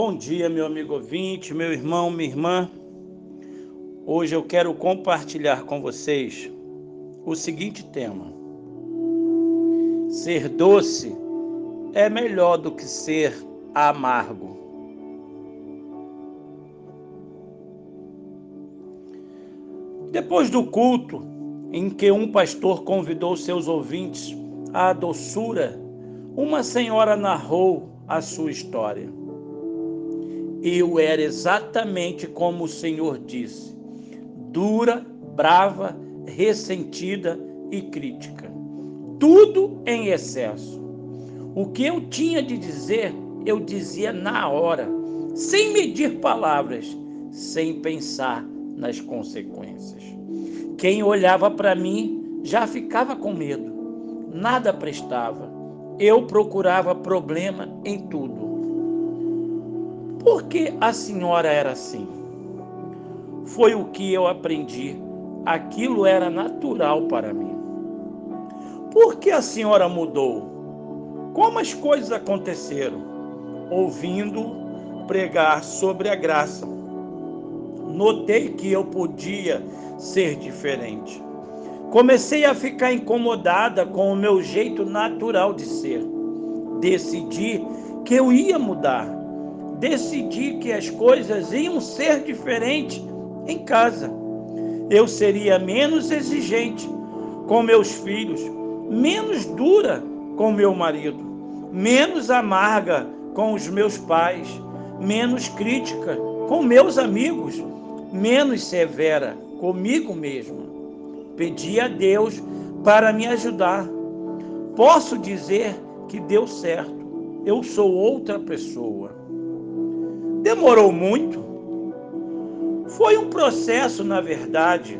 Bom dia, meu amigo ouvinte, meu irmão, minha irmã. Hoje eu quero compartilhar com vocês o seguinte tema: Ser doce é melhor do que ser amargo. Depois do culto, em que um pastor convidou seus ouvintes à doçura, uma senhora narrou a sua história. Eu era exatamente como o Senhor disse: dura, brava, ressentida e crítica. Tudo em excesso. O que eu tinha de dizer, eu dizia na hora, sem medir palavras, sem pensar nas consequências. Quem olhava para mim já ficava com medo. Nada prestava. Eu procurava problema em tudo. Por que a senhora era assim? Foi o que eu aprendi. Aquilo era natural para mim. Por que a senhora mudou? Como as coisas aconteceram? Ouvindo pregar sobre a graça. Notei que eu podia ser diferente. Comecei a ficar incomodada com o meu jeito natural de ser. Decidi que eu ia mudar decidi que as coisas iam ser diferentes em casa. Eu seria menos exigente com meus filhos, menos dura com meu marido, menos amarga com os meus pais, menos crítica com meus amigos, menos severa comigo mesmo. Pedi a Deus para me ajudar. Posso dizer que deu certo. Eu sou outra pessoa. Demorou muito? Foi um processo, na verdade.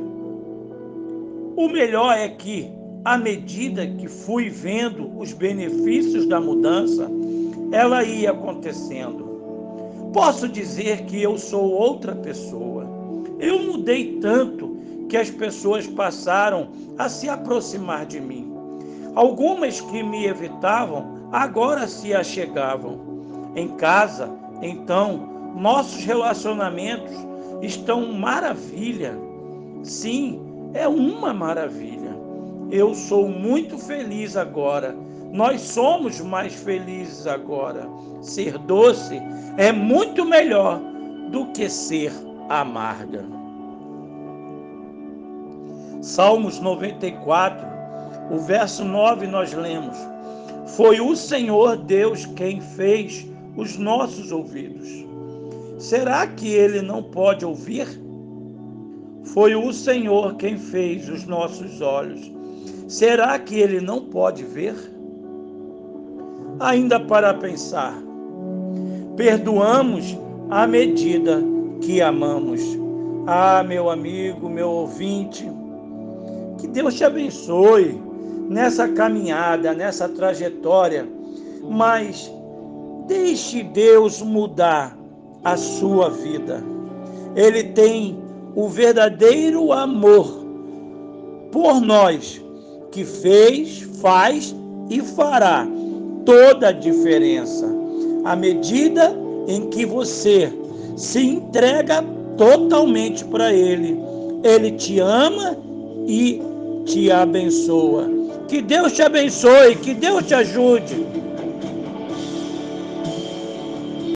O melhor é que, à medida que fui vendo os benefícios da mudança, ela ia acontecendo. Posso dizer que eu sou outra pessoa. Eu mudei tanto que as pessoas passaram a se aproximar de mim. Algumas que me evitavam agora se achegavam. Em casa, então, nossos relacionamentos estão maravilha. Sim, é uma maravilha. Eu sou muito feliz agora. Nós somos mais felizes agora. Ser doce é muito melhor do que ser amarga. Salmos 94, o verso 9 nós lemos: Foi o Senhor Deus quem fez os nossos ouvidos Será que ele não pode ouvir? Foi o Senhor quem fez os nossos olhos. Será que ele não pode ver? Ainda para pensar, perdoamos à medida que amamos. Ah, meu amigo, meu ouvinte, que Deus te abençoe nessa caminhada, nessa trajetória, mas deixe Deus mudar a sua vida. Ele tem o verdadeiro amor por nós, que fez, faz e fará toda a diferença. À medida em que você se entrega totalmente para Ele, Ele te ama e te abençoa. Que Deus te abençoe, que Deus te ajude.